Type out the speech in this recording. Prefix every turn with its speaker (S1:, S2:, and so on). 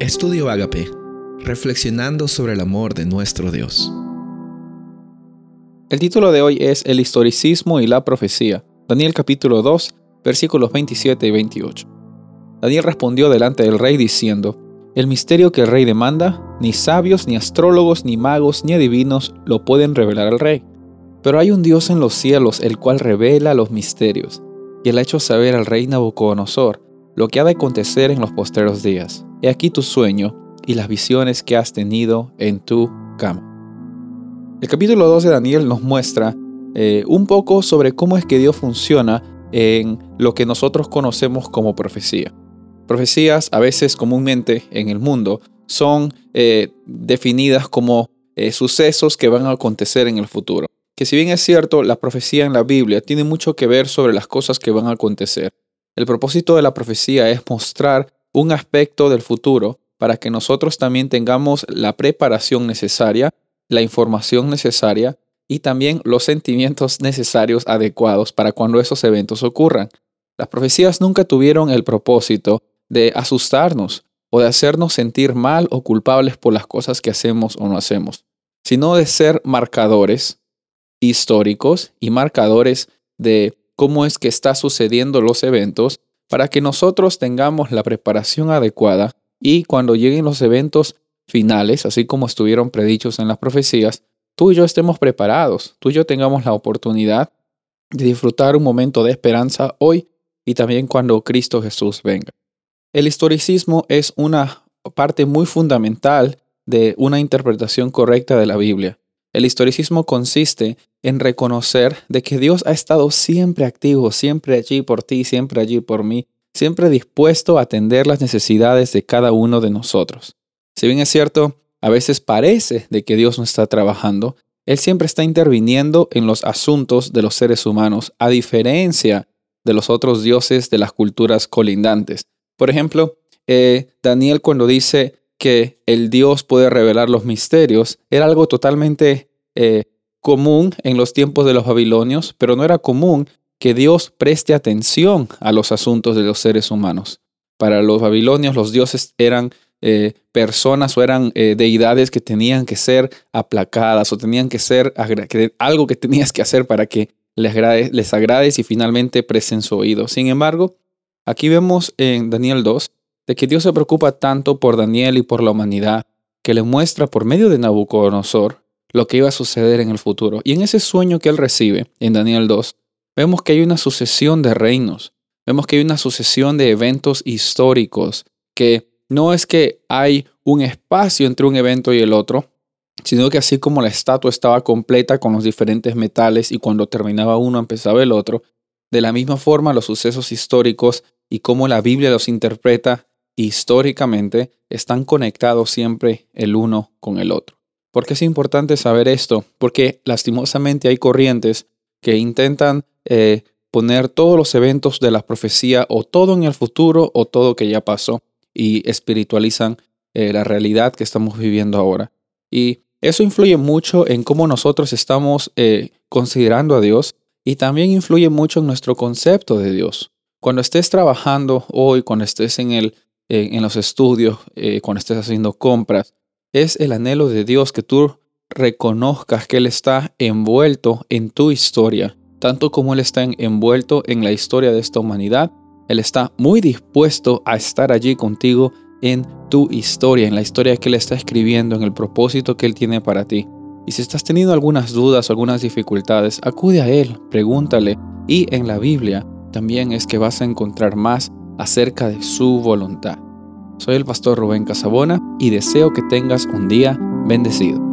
S1: Estudio Agape, reflexionando sobre el amor de nuestro Dios.
S2: El título de hoy es El historicismo y la profecía. Daniel capítulo 2, versículos 27 y 28. Daniel respondió delante del rey diciendo, El misterio que el rey demanda, ni sabios, ni astrólogos, ni magos, ni adivinos lo pueden revelar al rey. Pero hay un Dios en los cielos el cual revela los misterios, y él ha hecho saber al rey Nabucodonosor lo que ha de acontecer en los postreros días. He aquí tu sueño y las visiones que has tenido en tu cama. El capítulo 2 de Daniel nos muestra eh, un poco sobre cómo es que Dios funciona en lo que nosotros conocemos como profecía. Profecías a veces comúnmente en el mundo son eh, definidas como eh, sucesos que van a acontecer en el futuro. Que si bien es cierto, la profecía en la Biblia tiene mucho que ver sobre las cosas que van a acontecer. El propósito de la profecía es mostrar un aspecto del futuro para que nosotros también tengamos la preparación necesaria, la información necesaria y también los sentimientos necesarios adecuados para cuando esos eventos ocurran. Las profecías nunca tuvieron el propósito de asustarnos o de hacernos sentir mal o culpables por las cosas que hacemos o no hacemos, sino de ser marcadores históricos y marcadores de cómo es que está sucediendo los eventos para que nosotros tengamos la preparación adecuada y cuando lleguen los eventos finales, así como estuvieron predichos en las profecías, tú y yo estemos preparados, tú y yo tengamos la oportunidad de disfrutar un momento de esperanza hoy y también cuando Cristo Jesús venga. El historicismo es una parte muy fundamental de una interpretación correcta de la Biblia. El historicismo consiste en reconocer de que Dios ha estado siempre activo, siempre allí por ti, siempre allí por mí, siempre dispuesto a atender las necesidades de cada uno de nosotros. Si bien es cierto, a veces parece de que Dios no está trabajando, Él siempre está interviniendo en los asuntos de los seres humanos, a diferencia de los otros dioses de las culturas colindantes. Por ejemplo, eh, Daniel cuando dice que el Dios puede revelar los misterios, era algo totalmente eh, común en los tiempos de los babilonios, pero no era común que Dios preste atención a los asuntos de los seres humanos. Para los babilonios los dioses eran eh, personas o eran eh, deidades que tenían que ser aplacadas o tenían que ser algo que tenías que hacer para que les, agrade, les agrades y finalmente presten su oído. Sin embargo, aquí vemos en Daniel 2 de que Dios se preocupa tanto por Daniel y por la humanidad que le muestra por medio de Nabucodonosor lo que iba a suceder en el futuro. Y en ese sueño que él recibe en Daniel 2, vemos que hay una sucesión de reinos, vemos que hay una sucesión de eventos históricos, que no es que hay un espacio entre un evento y el otro, sino que así como la estatua estaba completa con los diferentes metales y cuando terminaba uno empezaba el otro, de la misma forma los sucesos históricos y cómo la Biblia los interpreta históricamente están conectados siempre el uno con el otro. ¿Por qué es importante saber esto? Porque lastimosamente hay corrientes que intentan eh, poner todos los eventos de la profecía o todo en el futuro o todo que ya pasó y espiritualizan eh, la realidad que estamos viviendo ahora. Y eso influye mucho en cómo nosotros estamos eh, considerando a Dios y también influye mucho en nuestro concepto de Dios. Cuando estés trabajando hoy, cuando estés en, el, en los estudios, cuando estés haciendo compras, es el anhelo de Dios que tú reconozcas que Él está envuelto en tu historia, tanto como Él está envuelto en la historia de esta humanidad. Él está muy dispuesto a estar allí contigo en tu historia, en la historia que Él está escribiendo, en el propósito que Él tiene para ti. Y si estás teniendo algunas dudas o algunas dificultades, acude a Él, pregúntale. Y en la Biblia también es que vas a encontrar más acerca de su voluntad. Soy el pastor Rubén Casabona y deseo que tengas un día bendecido.